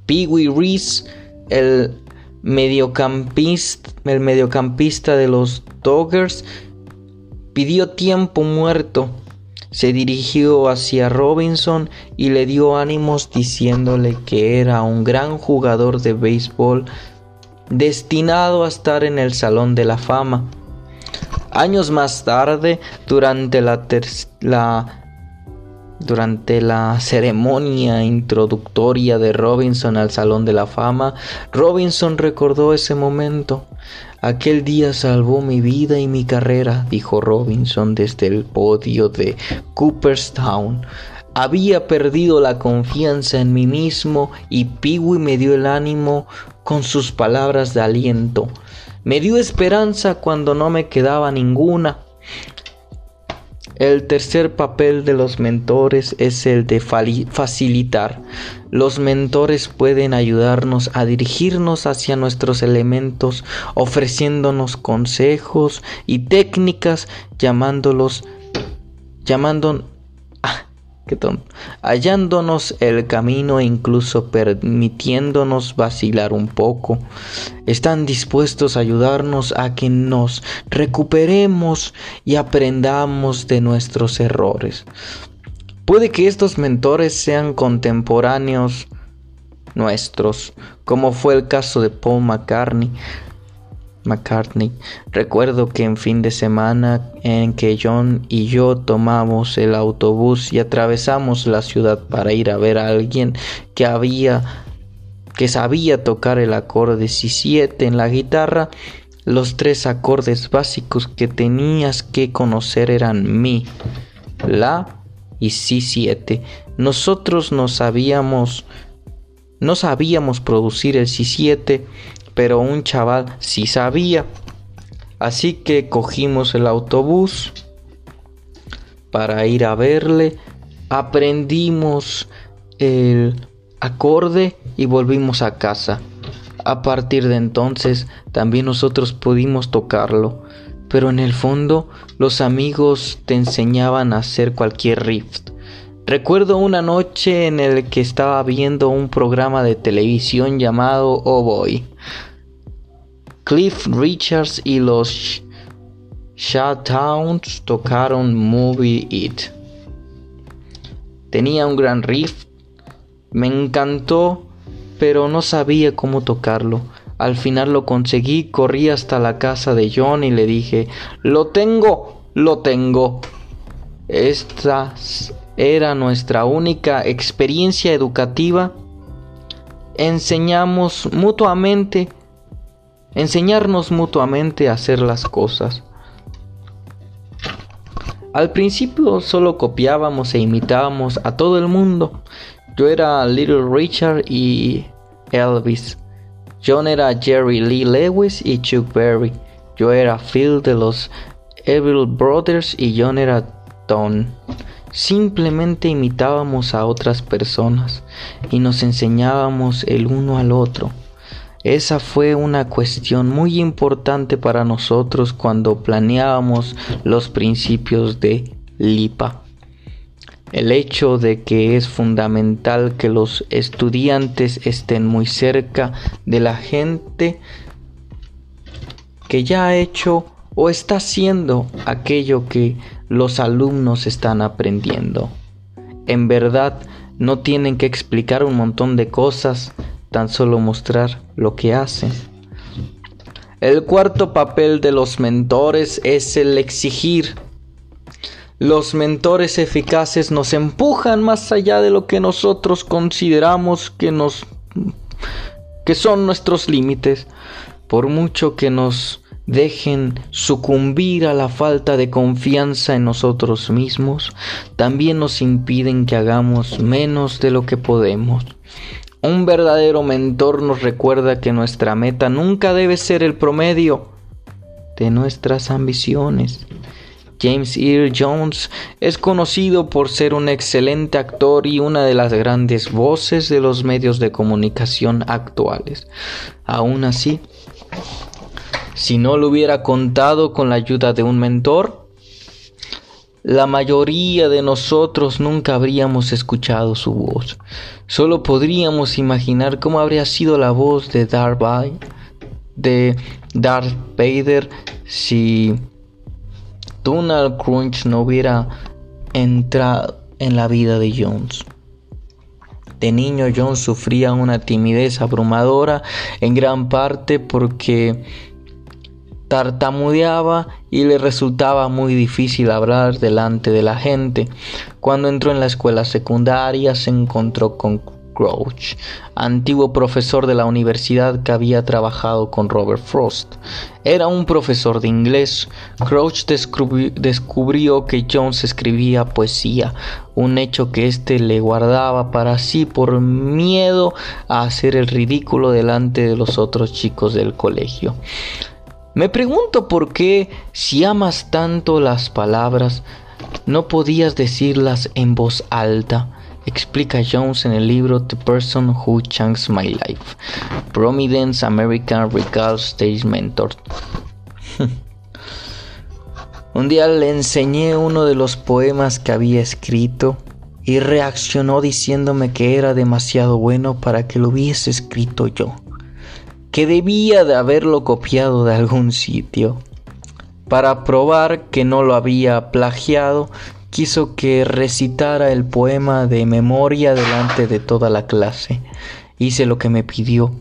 Pee Wee Reese, el mediocampista, el mediocampista de los Dodgers, pidió tiempo muerto. Se dirigió hacia Robinson y le dio ánimos diciéndole que era un gran jugador de béisbol destinado a estar en el Salón de la Fama. Años más tarde, durante la, la durante la ceremonia introductoria de Robinson al Salón de la Fama, Robinson recordó ese momento. Aquel día salvó mi vida y mi carrera, dijo Robinson desde el podio de Cooperstown. Había perdido la confianza en mí mismo y Peewee me dio el ánimo con sus palabras de aliento. Me dio esperanza cuando no me quedaba ninguna. El tercer papel de los mentores es el de facilitar. Los mentores pueden ayudarnos a dirigirnos hacia nuestros elementos, ofreciéndonos consejos y técnicas, llamándolos, llamando, hallándonos el camino e incluso permitiéndonos vacilar un poco. Están dispuestos a ayudarnos a que nos recuperemos y aprendamos de nuestros errores. Puede que estos mentores sean contemporáneos nuestros, como fue el caso de Paul McCartney, McCartney. Recuerdo que en fin de semana en que John y yo tomamos el autobús y atravesamos la ciudad para ir a ver a alguien que había que sabía tocar el acorde Si7 en la guitarra, los tres acordes básicos que tenías que conocer eran mi, la y Si7. Nosotros no sabíamos no sabíamos producir el Si7 pero un chaval sí sabía. Así que cogimos el autobús para ir a verle, aprendimos el acorde y volvimos a casa. A partir de entonces también nosotros pudimos tocarlo, pero en el fondo los amigos te enseñaban a hacer cualquier riff. Recuerdo una noche en el que estaba viendo un programa de televisión llamado Oh Boy Cliff Richards y los Shutdowns tocaron Movie It. Tenía un gran riff, me encantó, pero no sabía cómo tocarlo. Al final lo conseguí, corrí hasta la casa de John y le dije, lo tengo, lo tengo. Esta era nuestra única experiencia educativa. Enseñamos mutuamente enseñarnos mutuamente a hacer las cosas. Al principio solo copiábamos e imitábamos a todo el mundo. Yo era Little Richard y Elvis. John era Jerry Lee Lewis y Chuck Berry. Yo era Phil de los Evil Brothers y John era Don. Simplemente imitábamos a otras personas y nos enseñábamos el uno al otro. Esa fue una cuestión muy importante para nosotros cuando planeábamos los principios de LIPA. El hecho de que es fundamental que los estudiantes estén muy cerca de la gente que ya ha hecho o está haciendo aquello que los alumnos están aprendiendo. En verdad, no tienen que explicar un montón de cosas, tan solo mostrar lo que hacen. El cuarto papel de los mentores es el exigir. Los mentores eficaces nos empujan más allá de lo que nosotros consideramos que nos que son nuestros límites. por mucho que nos dejen sucumbir a la falta de confianza en nosotros mismos, también nos impiden que hagamos menos de lo que podemos. Un verdadero mentor nos recuerda que nuestra meta nunca debe ser el promedio de nuestras ambiciones. James Earl Jones es conocido por ser un excelente actor y una de las grandes voces de los medios de comunicación actuales. Aún así, si no lo hubiera contado con la ayuda de un mentor, la mayoría de nosotros nunca habríamos escuchado su voz. Solo podríamos imaginar cómo habría sido la voz de Darth de Darth Vader si Donald Crunch no hubiera entrado en la vida de Jones. De niño Jones sufría una timidez abrumadora en gran parte porque tartamudeaba y le resultaba muy difícil hablar delante de la gente. Cuando entró en la escuela secundaria se encontró con Crouch, antiguo profesor de la universidad que había trabajado con Robert Frost. Era un profesor de inglés. Crouch descubrió que Jones escribía poesía, un hecho que éste le guardaba para sí por miedo a hacer el ridículo delante de los otros chicos del colegio. Me pregunto por qué, si amas tanto las palabras, no podías decirlas en voz alta explica Jones en el libro The Person Who Changed My Life, Providence American Regal Stage Mentor. Un día le enseñé uno de los poemas que había escrito y reaccionó diciéndome que era demasiado bueno para que lo hubiese escrito yo, que debía de haberlo copiado de algún sitio. Para probar que no lo había plagiado, quiso que recitara el poema de memoria delante de toda la clase. Hice lo que me pidió.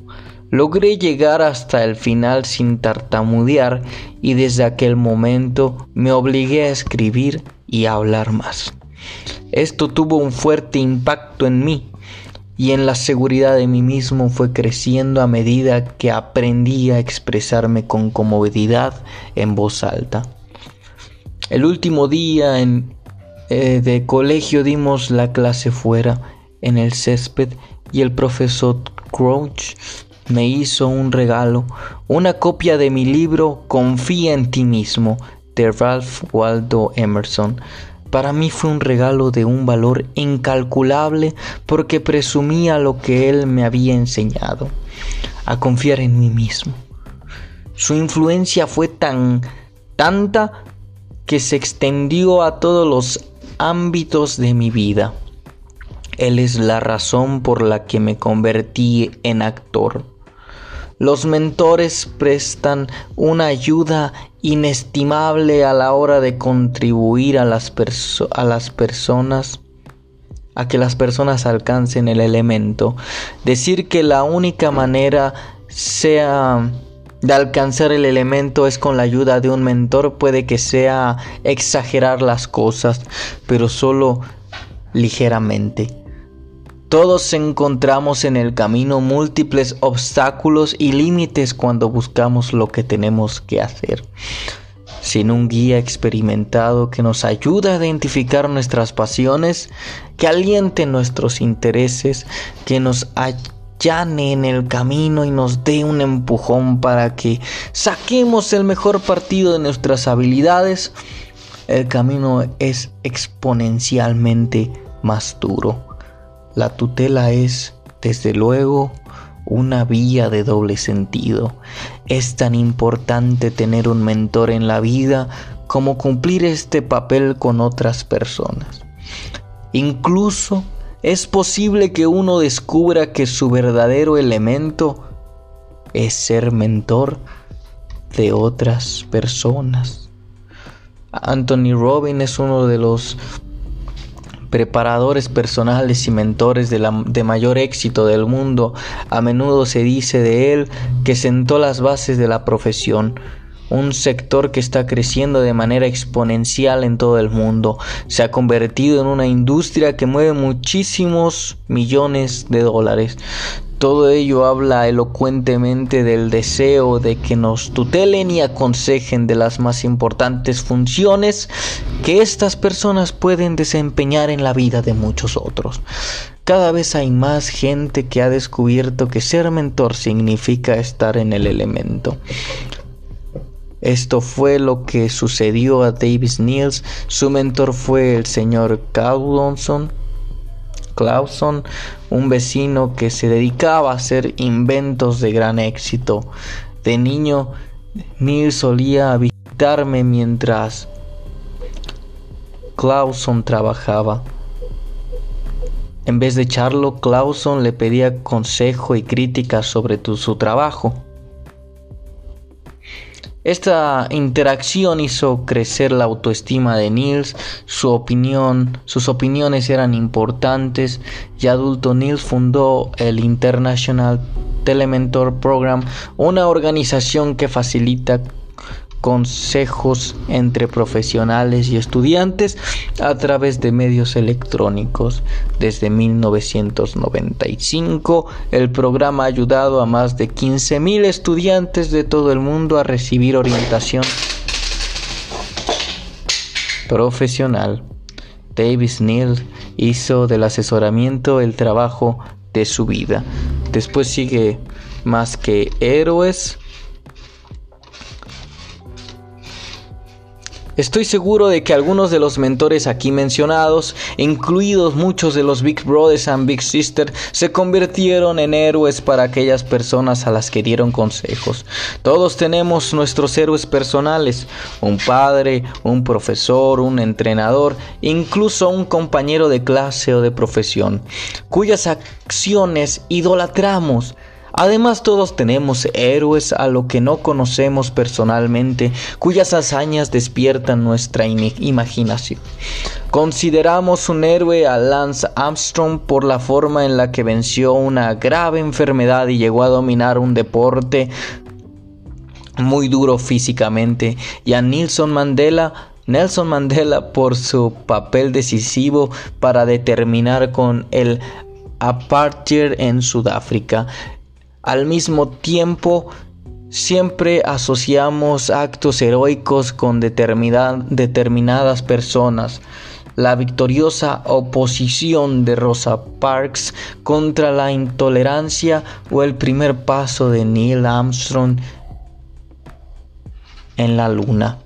Logré llegar hasta el final sin tartamudear y desde aquel momento me obligué a escribir y a hablar más. Esto tuvo un fuerte impacto en mí y en la seguridad de mí mismo fue creciendo a medida que aprendí a expresarme con comodidad en voz alta. El último día en eh, de colegio dimos la clase fuera en el césped y el profesor Crouch me hizo un regalo, una copia de mi libro Confía en ti mismo de Ralph Waldo Emerson. Para mí fue un regalo de un valor incalculable porque presumía lo que él me había enseñado, a confiar en mí mismo. Su influencia fue tan tanta que se extendió a todos los ámbitos de mi vida. Él es la razón por la que me convertí en actor. Los mentores prestan una ayuda inestimable a la hora de contribuir a las, a las personas a que las personas alcancen el elemento. Decir que la única manera sea de alcanzar el elemento es con la ayuda de un mentor puede que sea exagerar las cosas, pero solo ligeramente. Todos encontramos en el camino múltiples obstáculos y límites cuando buscamos lo que tenemos que hacer. Sin un guía experimentado que nos ayude a identificar nuestras pasiones, que aliente nuestros intereses, que nos ayude llane en el camino y nos dé un empujón para que saquemos el mejor partido de nuestras habilidades, el camino es exponencialmente más duro. La tutela es, desde luego, una vía de doble sentido. Es tan importante tener un mentor en la vida como cumplir este papel con otras personas. Incluso es posible que uno descubra que su verdadero elemento es ser mentor de otras personas. Anthony Robin es uno de los preparadores personales y mentores de, de, mayor éxito del mundo. A menudo se dice de él que sentó las bases de la profesión un sector que está creciendo de manera exponencial en todo el mundo. Se ha convertido en una industria que mueve muchísimos millones de dólares. Todo ello habla elocuentemente del deseo de que nos tutelen y aconsejen de las más importantes funciones que estas personas pueden desempeñar en la vida de muchos otros. Cada vez hay más gente que ha descubierto que ser mentor significa estar en el elemento. Esto fue lo que sucedió a Davis Niels. Su mentor fue el señor Clauson, Clauson, un vecino que se dedicaba a hacer inventos de gran éxito. De niño, Niels solía visitarme mientras Clauson trabajaba. En vez de echarlo, Clauson le pedía consejo y crítica sobre su trabajo. Esta interacción hizo crecer la autoestima de Niels, su opinión, sus opiniones eran importantes y adulto Niels fundó el International Telementor Program, una organización que facilita consejos entre profesionales y estudiantes a través de medios electrónicos. Desde 1995, el programa ha ayudado a más de 15.000 estudiantes de todo el mundo a recibir orientación profesional. Davis Neal hizo del asesoramiento el trabajo de su vida. Después sigue más que héroes Estoy seguro de que algunos de los mentores aquí mencionados, incluidos muchos de los Big Brothers and Big Sisters, se convirtieron en héroes para aquellas personas a las que dieron consejos. Todos tenemos nuestros héroes personales, un padre, un profesor, un entrenador, incluso un compañero de clase o de profesión, cuyas acciones idolatramos Además todos tenemos héroes a lo que no conocemos personalmente, cuyas hazañas despiertan nuestra imaginación. Consideramos un héroe a Lance Armstrong por la forma en la que venció una grave enfermedad y llegó a dominar un deporte muy duro físicamente, y a Nelson Mandela Nelson Mandela por su papel decisivo para determinar con el apartheid en Sudáfrica. Al mismo tiempo, siempre asociamos actos heroicos con determinadas personas. La victoriosa oposición de Rosa Parks contra la intolerancia o el primer paso de Neil Armstrong en la luna.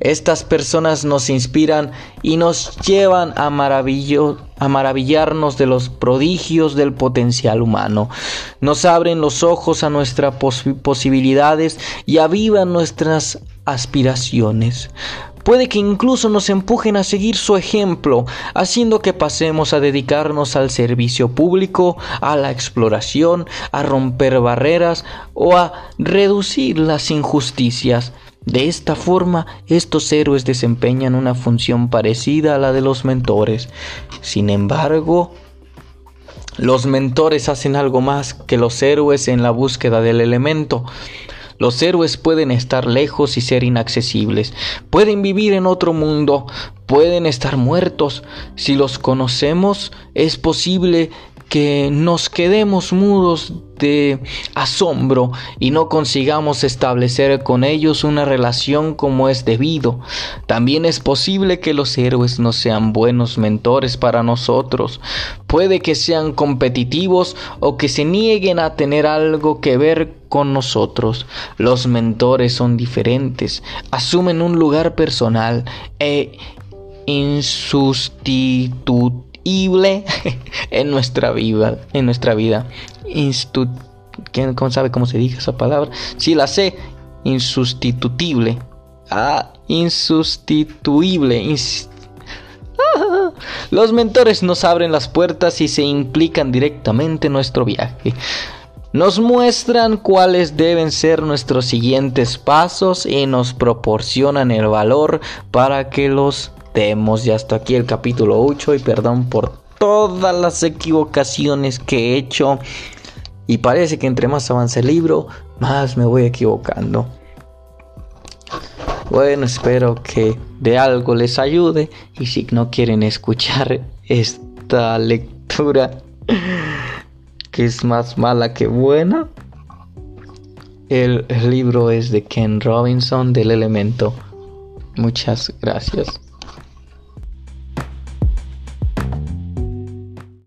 Estas personas nos inspiran y nos llevan a, a maravillarnos de los prodigios del potencial humano. Nos abren los ojos a nuestras posibilidades y avivan nuestras aspiraciones. Puede que incluso nos empujen a seguir su ejemplo, haciendo que pasemos a dedicarnos al servicio público, a la exploración, a romper barreras o a reducir las injusticias. De esta forma, estos héroes desempeñan una función parecida a la de los mentores. Sin embargo, los mentores hacen algo más que los héroes en la búsqueda del elemento. Los héroes pueden estar lejos y ser inaccesibles, pueden vivir en otro mundo, pueden estar muertos. Si los conocemos, es posible que nos quedemos mudos de asombro y no consigamos establecer con ellos una relación como es debido. También es posible que los héroes no sean buenos mentores para nosotros. Puede que sean competitivos o que se nieguen a tener algo que ver con nosotros. Los mentores son diferentes, asumen un lugar personal e insustituible en nuestra vida, en nuestra vida. ¿Quién sabe cómo se dice esa palabra? Si la sé, insustituible. Ah, insustituible. Los mentores nos abren las puertas y se implican directamente en nuestro viaje. Nos muestran cuáles deben ser nuestros siguientes pasos y nos proporcionan el valor para que los demos. Ya hasta aquí el capítulo 8 y perdón por todas las equivocaciones que he hecho. Y parece que entre más avanza el libro, más me voy equivocando. Bueno, espero que de algo les ayude. Y si no quieren escuchar esta lectura, que es más mala que buena. El, libro es de Ken Robinson del Elemento. Muchas gracias.